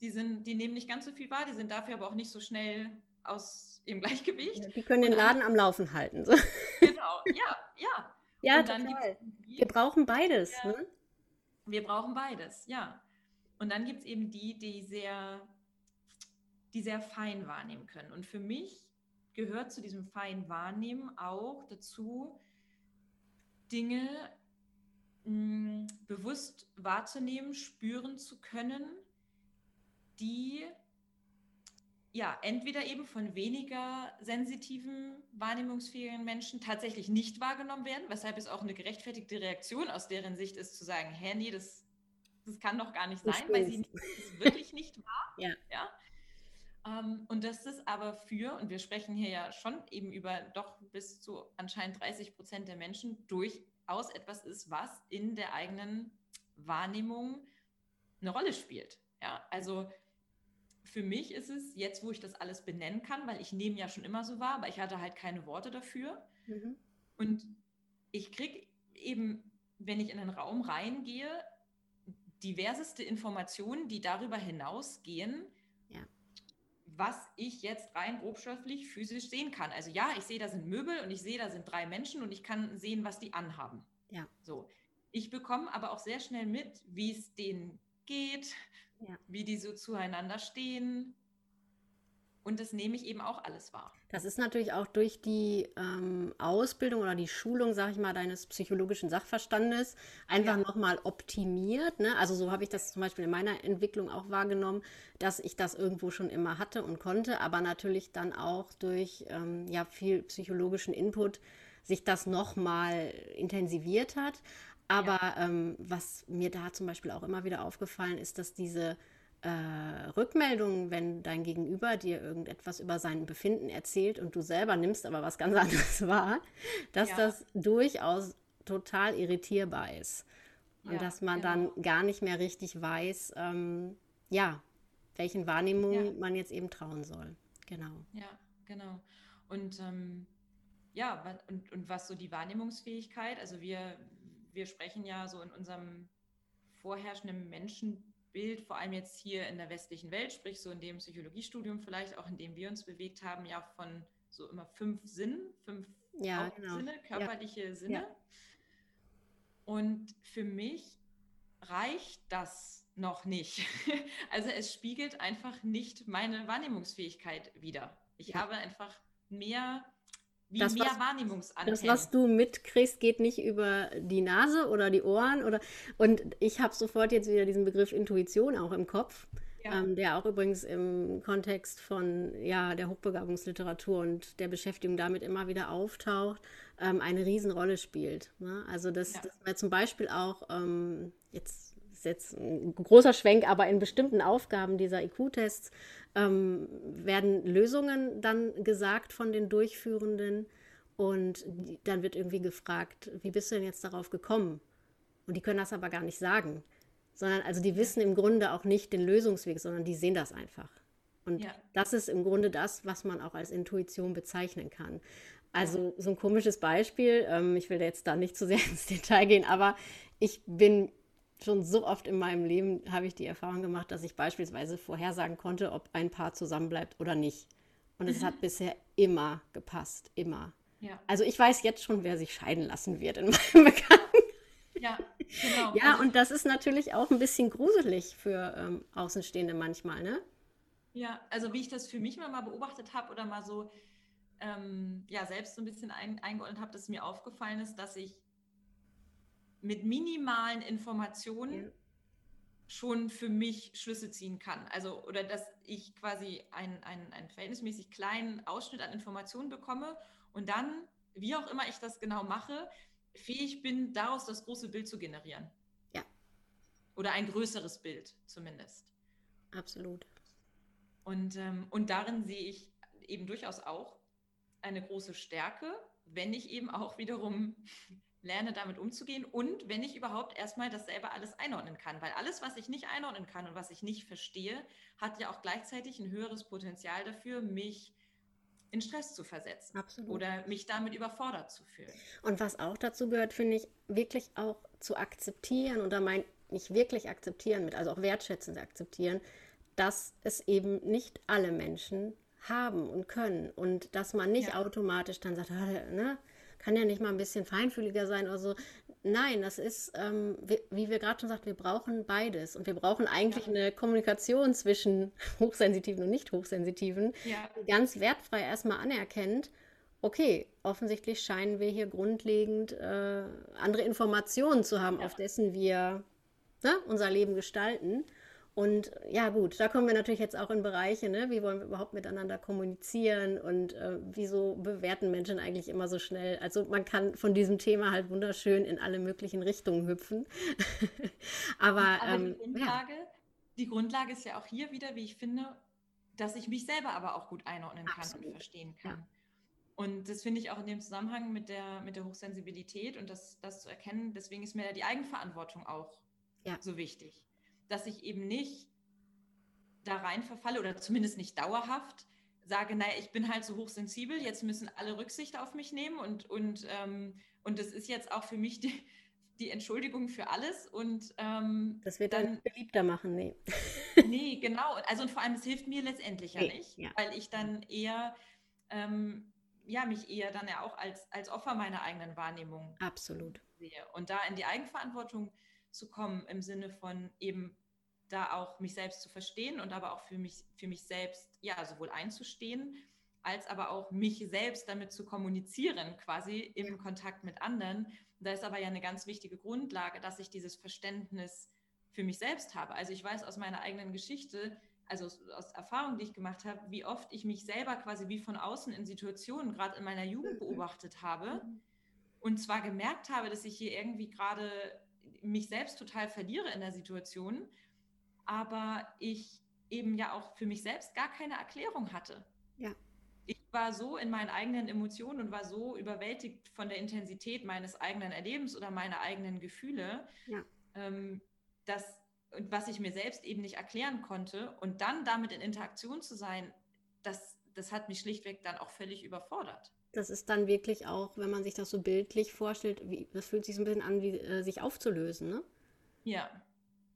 die, sind, die nehmen nicht ganz so viel wahr, die sind dafür aber auch nicht so schnell aus ihrem Gleichgewicht. Ja, die können den Laden am Laufen halten. So. Genau, ja, ja. Ja, total. Die, wir brauchen beides. Ja, ne? Wir brauchen beides, ja. Und dann gibt es eben die, die sehr, die sehr fein wahrnehmen können. Und für mich gehört zu diesem feinen Wahrnehmen auch dazu, Dinge mh, mm, bewusst wahrzunehmen, spüren zu können, die ja entweder eben von weniger sensitiven, wahrnehmungsfähigen Menschen tatsächlich nicht wahrgenommen werden, weshalb es auch eine gerechtfertigte Reaktion aus deren Sicht ist, zu sagen, hä, nee, das, das kann doch gar nicht sein, weil sie es wirklich nicht wahr. Ja. ja? Ähm, und das ist aber für, und wir sprechen hier ja schon eben über doch bis zu anscheinend 30 Prozent der Menschen, durchaus etwas ist, was in der eigenen Wahrnehmung eine Rolle spielt. Ja, also für mich ist es jetzt, wo ich das alles benennen kann, weil ich nehme ja schon immer so wahr, aber ich hatte halt keine Worte dafür. Mhm. Und ich kriege eben, wenn ich in einen Raum reingehe, diverseste Informationen, die darüber hinausgehen, was ich jetzt rein grobstofflich physisch sehen kann. Also ja, ich sehe, da sind Möbel und ich sehe, da sind drei Menschen und ich kann sehen, was die anhaben. Ja. So. Ich bekomme aber auch sehr schnell mit, wie es denen geht, ja. wie die so zueinander stehen, und das nehme ich eben auch alles wahr. Das ist natürlich auch durch die ähm, Ausbildung oder die Schulung, sage ich mal, deines psychologischen Sachverstandes einfach ja. nochmal optimiert. Ne? Also so habe ich das zum Beispiel in meiner Entwicklung auch wahrgenommen, dass ich das irgendwo schon immer hatte und konnte, aber natürlich dann auch durch ähm, ja, viel psychologischen Input sich das nochmal intensiviert hat. Aber ja. ähm, was mir da zum Beispiel auch immer wieder aufgefallen ist, dass diese äh, Rückmeldungen, wenn dein Gegenüber dir irgendetwas über sein Befinden erzählt und du selber nimmst aber was ganz anderes wahr, dass ja. das durchaus total irritierbar ist. Und ja, dass man genau. dann gar nicht mehr richtig weiß, ähm, ja, welchen Wahrnehmungen ja. man jetzt eben trauen soll. Genau. Ja, genau. Und ähm, ja, und, und was so die Wahrnehmungsfähigkeit, also wir, wir sprechen ja so in unserem vorherrschenden Menschen Bild, vor allem jetzt hier in der westlichen Welt, sprich so in dem Psychologiestudium vielleicht, auch in dem wir uns bewegt haben, ja von so immer fünf Sinnen, fünf ja, genau. Sinne, körperliche ja. Sinne. Ja. Und für mich reicht das noch nicht. Also es spiegelt einfach nicht meine Wahrnehmungsfähigkeit wider. Ich habe einfach mehr wie das, mehr was, Wahrnehmungsantennen. Das, was du mitkriegst, geht nicht über die Nase oder die Ohren oder und ich habe sofort jetzt wieder diesen Begriff Intuition auch im Kopf. Ja. Ähm, der auch übrigens im Kontext von ja, der Hochbegabungsliteratur und der Beschäftigung damit immer wieder auftaucht, ähm, eine Riesenrolle spielt. Ne? Also dass, ja. dass man zum Beispiel auch ähm, jetzt ist jetzt ein großer Schwenk, aber in bestimmten Aufgaben dieser IQ-Tests ähm, werden Lösungen dann gesagt von den Durchführenden und dann wird irgendwie gefragt, wie bist du denn jetzt darauf gekommen? Und die können das aber gar nicht sagen, sondern also die wissen im Grunde auch nicht den Lösungsweg, sondern die sehen das einfach. Und ja. das ist im Grunde das, was man auch als Intuition bezeichnen kann. Also so ein komisches Beispiel, ähm, ich will jetzt da nicht zu sehr ins Detail gehen, aber ich bin schon so oft in meinem Leben, habe ich die Erfahrung gemacht, dass ich beispielsweise vorhersagen konnte, ob ein Paar zusammenbleibt oder nicht. Und es hat bisher immer gepasst, immer. Ja. Also ich weiß jetzt schon, wer sich scheiden lassen wird in meinem Bekannten. Ja, genau. Ja, also, und das ist natürlich auch ein bisschen gruselig für ähm, Außenstehende manchmal, ne? Ja, also wie ich das für mich mal, mal beobachtet habe oder mal so ähm, ja, selbst so ein bisschen ein, eingeordnet habe, dass mir aufgefallen ist, dass ich mit minimalen Informationen ja. schon für mich Schlüsse ziehen kann. Also, oder dass ich quasi einen, einen verhältnismäßig kleinen Ausschnitt an Informationen bekomme und dann, wie auch immer ich das genau mache, fähig bin, daraus das große Bild zu generieren. Ja. Oder ein größeres Bild zumindest. Absolut. Und, ähm, und darin sehe ich eben durchaus auch eine große Stärke, wenn ich eben auch wiederum lerne, damit umzugehen und wenn ich überhaupt erstmal das selber alles einordnen kann. Weil alles, was ich nicht einordnen kann und was ich nicht verstehe, hat ja auch gleichzeitig ein höheres Potenzial dafür, mich in Stress zu versetzen Absolut. oder mich damit überfordert zu fühlen. Und was auch dazu gehört, finde ich, wirklich auch zu akzeptieren und da meine ich wirklich akzeptieren mit, also auch wertschätzend akzeptieren, dass es eben nicht alle Menschen haben und können und dass man nicht ja. automatisch dann sagt, ah, ne, kann ja nicht mal ein bisschen feinfühliger sein oder so. Nein, das ist, ähm, wie, wie, wir gerade schon sagten, wir brauchen beides und wir brauchen eigentlich ja. eine Kommunikation zwischen Hochsensitiven und Nicht-Hochsensitiven, ja. die ganz wertfrei erstmal anerkennt, okay, offensichtlich scheinen wir hier grundlegend äh, andere Informationen zu haben, auf dessen wir ne, unser Leben gestalten. Und ja, gut, da kommen wir natürlich jetzt auch in Bereiche, ne? wie wollen wir überhaupt miteinander kommunizieren und äh, wieso bewerten Menschen eigentlich immer so schnell. Also man kann von diesem Thema halt wunderschön in alle möglichen Richtungen hüpfen. Aber, aber ähm, die, Grundlage, ja. die Grundlage ist ja auch hier wieder, wie ich finde, dass ich mich selber aber auch gut einordnen kann Absolut. und verstehen kann. Ja. Und das finde ich auch in dem Zusammenhang mit der, mit der Hochsensibilität und das, das zu erkennen, deswegen ist mir da die Eigenverantwortung auch ja. so wichtig dass ich eben nicht da rein verfalle oder zumindest nicht dauerhaft sage, naja, ich bin halt so hochsensibel, jetzt müssen alle Rücksicht auf mich nehmen und, und, ähm, und das ist jetzt auch für mich die, die Entschuldigung für alles und ähm, das wird dann, beliebter machen, nee. nee, genau. Also und vor allem, es hilft mir letztendlich ja nicht, ja. weil ich dann eher ähm, ja, mich eher dann ja auch als, als Opfer meiner eigenen Wahrnehmung Absolut. sehe. Und da in die Eigenverantwortung zu kommen im Sinne von eben da auch mich selbst zu verstehen und aber auch für mich, für mich selbst, ja, sowohl einzustehen, als aber auch mich selbst damit zu kommunizieren, quasi im Kontakt mit anderen. Da ist aber ja eine ganz wichtige Grundlage, dass ich dieses Verständnis für mich selbst habe. Also ich weiß aus meiner eigenen Geschichte, also aus, aus Erfahrungen, die ich gemacht habe, wie oft ich mich selber quasi wie von außen in Situationen, gerade in meiner Jugend mhm. beobachtet habe mhm. und zwar gemerkt habe, dass ich hier irgendwie gerade mich selbst total verliere in der Situation aber ich eben ja auch für mich selbst gar keine Erklärung hatte. Ja. Ich war so in meinen eigenen Emotionen und war so überwältigt von der Intensität meines eigenen Erlebens oder meiner eigenen Gefühle, ja. ähm, dass, was ich mir selbst eben nicht erklären konnte und dann damit in Interaktion zu sein, das, das hat mich schlichtweg dann auch völlig überfordert. Das ist dann wirklich auch, wenn man sich das so bildlich vorstellt, wie, das fühlt sich so ein bisschen an, wie äh, sich aufzulösen, ne? Ja.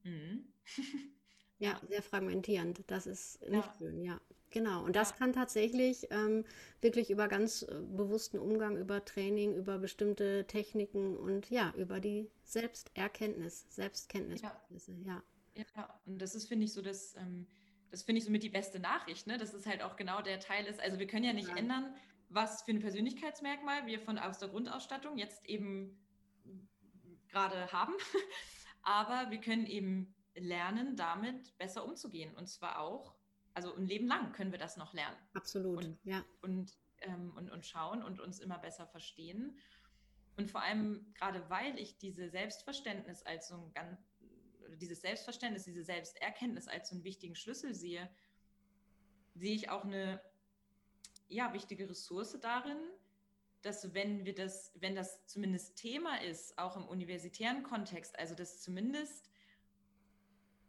Mhm. Ja, sehr fragmentierend. Das ist nicht ja. schön, ja. Genau. Und das ja. kann tatsächlich ähm, wirklich über ganz äh, bewussten Umgang, über Training, über bestimmte Techniken und ja, über die Selbsterkenntnis, Selbstkenntnisprozesse, ja. ja. ja. und das ist, finde ich, so das, ähm, das finde ich somit die beste Nachricht, ne? dass es halt auch genau der Teil ist. Also wir können ja nicht ändern, was für ein Persönlichkeitsmerkmal wir von aus der Grundausstattung jetzt eben gerade haben. Aber wir können eben lernen, damit besser umzugehen. Und zwar auch, also ein Leben lang können wir das noch lernen. Absolut, und, ja. Und, ähm, und, und schauen und uns immer besser verstehen. Und vor allem, gerade weil ich diese Selbstverständnis als so ein ganz, dieses Selbstverständnis, diese Selbsterkenntnis als so einen wichtigen Schlüssel sehe, sehe ich auch eine ja, wichtige Ressource darin, dass wenn wir das, wenn das zumindest Thema ist, auch im universitären Kontext, also dass zumindest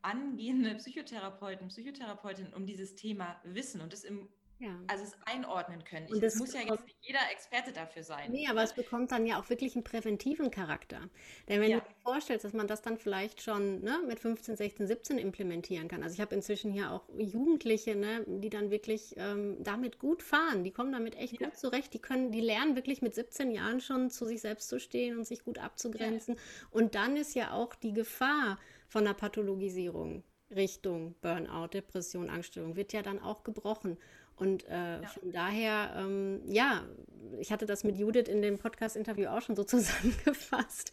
angehende Psychotherapeuten, Psychotherapeutinnen um dieses Thema wissen und es im ja. Also es einordnen können. Und das muss ja jetzt nicht jeder Experte dafür sein. Nee, aber es bekommt dann ja auch wirklich einen präventiven Charakter. Denn wenn ja. du dir vorstellst, dass man das dann vielleicht schon ne, mit 15, 16, 17 implementieren kann. Also ich habe inzwischen hier auch Jugendliche, ne, die dann wirklich ähm, damit gut fahren. Die kommen damit echt ja. gut zurecht. Die können, die lernen wirklich mit 17 Jahren schon zu sich selbst zu stehen und sich gut abzugrenzen. Und dann ist ja auch die Gefahr von einer Pathologisierung Richtung Burnout, Depression, Angststörung wird ja dann auch gebrochen. Und äh, ja. von daher, ähm, ja, ich hatte das mit Judith in dem Podcast-Interview auch schon so zusammengefasst.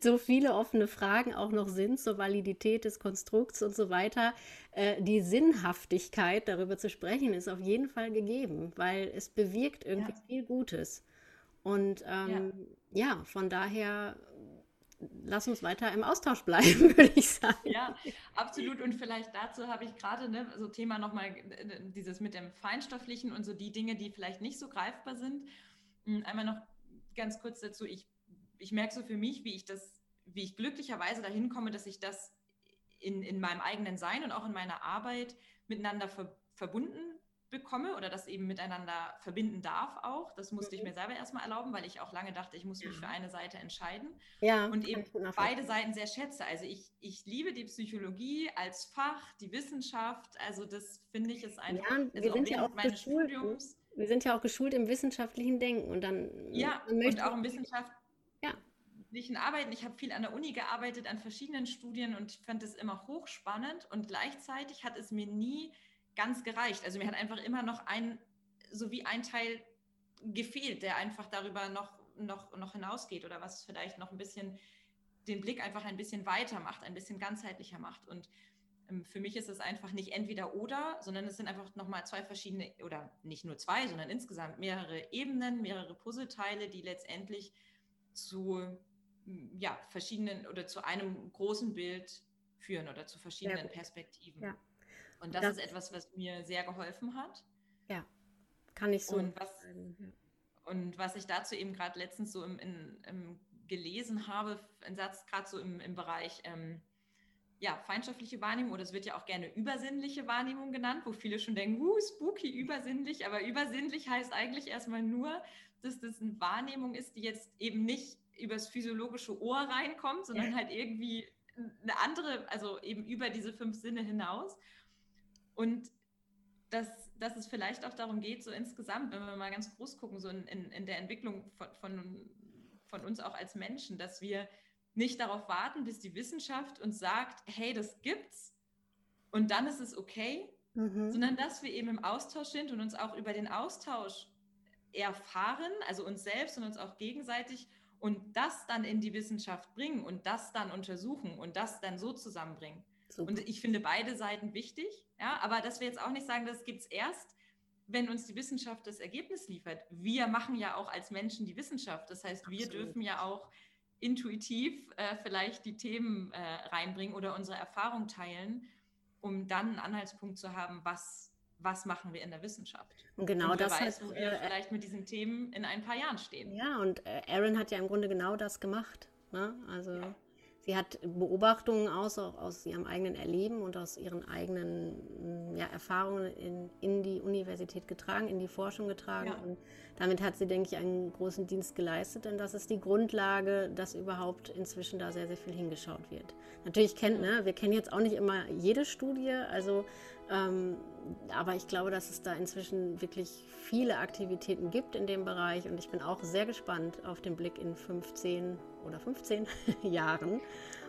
So viele offene Fragen auch noch sind zur Validität des Konstrukts und so weiter. Äh, die Sinnhaftigkeit, darüber zu sprechen, ist auf jeden Fall gegeben, weil es bewirkt irgendwie ja. viel Gutes. Und ähm, ja. ja, von daher lass uns weiter im Austausch bleiben, würde ich sagen. Ja, absolut. Und vielleicht dazu habe ich gerade ne, so Thema nochmal äh, dieses mit dem Feinstofflichen und so die Dinge, die vielleicht nicht so greifbar sind. Hm, einmal noch ganz kurz dazu. Ich, ich merke so für mich, wie ich das, wie ich glücklicherweise dahin komme, dass ich das in, in meinem eigenen Sein und auch in meiner Arbeit miteinander ver, verbunden bekomme oder das eben miteinander verbinden darf auch. Das musste mhm. ich mir selber erstmal erlauben, weil ich auch lange dachte, ich muss mich für eine Seite entscheiden. Ja, und eben beide Seiten sehr schätze. Also ich, ich liebe die Psychologie als Fach, die Wissenschaft. Also das finde ich ist einfach. Ja, wir also sind ja auch geschult. Ne? Studiums. Wir sind ja auch geschult im wissenschaftlichen Denken und dann. Ja, und auch im wissenschaftlichen ja. Arbeiten. Ich habe viel an der Uni gearbeitet, an verschiedenen Studien und fand es immer hochspannend und gleichzeitig hat es mir nie ganz gereicht. Also mir hat einfach immer noch ein, so wie ein Teil gefehlt, der einfach darüber noch, noch, noch hinausgeht oder was vielleicht noch ein bisschen den Blick einfach ein bisschen weiter macht, ein bisschen ganzheitlicher macht. Und ähm, für mich ist es einfach nicht entweder oder, sondern es sind einfach nochmal zwei verschiedene, oder nicht nur zwei, sondern insgesamt mehrere Ebenen, mehrere Puzzleteile, die letztendlich zu ja, verschiedenen oder zu einem großen Bild führen oder zu verschiedenen. Perspektiven. Ja. Und das, das, ist etwas, was mir sehr geholfen hat. Ja, kann ich so. Und was, und was ich dazu eben gerade letztens so im, in, im gelesen habe, ein Satz gerade so im, im Bereich ähm, ja, feindschaftliche Wahrnehmung oder es wird ja auch gerne übersinnliche Wahrnehmung genannt, wo viele schon denken, uh, spooky, übersinnlich, aber übersinnlich heißt eigentlich erstmal nur, dass das eine Wahrnehmung ist, die jetzt eben nicht übers physiologische Ohr reinkommt, sondern halt irgendwie eine andere, also eben über diese fünf Sinne hinaus. Und dass, dass es vielleicht auch darum geht, so insgesamt, wenn wir mal ganz groß gucken, so in, in, in der Entwicklung von, von, von uns auch als Menschen, dass wir nicht darauf warten, bis die Wissenschaft uns sagt, hey, das gibt's und dann ist es okay, mhm. sondern dass wir eben im Austausch sind und uns auch über den Austausch erfahren, also uns selbst und uns auch gegenseitig und das dann in die Wissenschaft bringen und das dann untersuchen und das dann so zusammenbringen. Super. Und ich finde beide Seiten wichtig, ja, aber dass wir jetzt auch nicht sagen, das gibt es erst, wenn uns die Wissenschaft das Ergebnis liefert. Wir machen ja auch als Menschen die Wissenschaft. Das heißt, wir Absolut. dürfen ja auch intuitiv äh, vielleicht die Themen äh, reinbringen oder unsere Erfahrung teilen, um dann einen Anhaltspunkt zu haben, was, was machen wir in der Wissenschaft. Und genau und das weiß, hat, wo wir äh, vielleicht mit diesen Themen in ein paar Jahren stehen. Ja, und äh, Aaron hat ja im Grunde genau das gemacht. Ne? Also ja. Sie hat Beobachtungen aus, auch aus ihrem eigenen Erleben und aus ihren eigenen mm, ja, Erfahrungen in, in die Universität getragen, in die Forschung getragen. Ja. Und damit hat sie, denke ich, einen großen Dienst geleistet, denn das ist die Grundlage, dass überhaupt inzwischen da sehr, sehr viel hingeschaut wird. Natürlich kennt, ne, wir kennen jetzt auch nicht immer jede Studie, also ähm, aber ich glaube, dass es da inzwischen wirklich viele Aktivitäten gibt in dem Bereich und ich bin auch sehr gespannt auf den Blick in 15 oder 15 Jahren.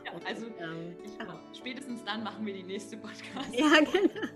Ja, also und, ähm, ich, ja. spätestens dann machen wir die nächste Podcast. Ja, genau.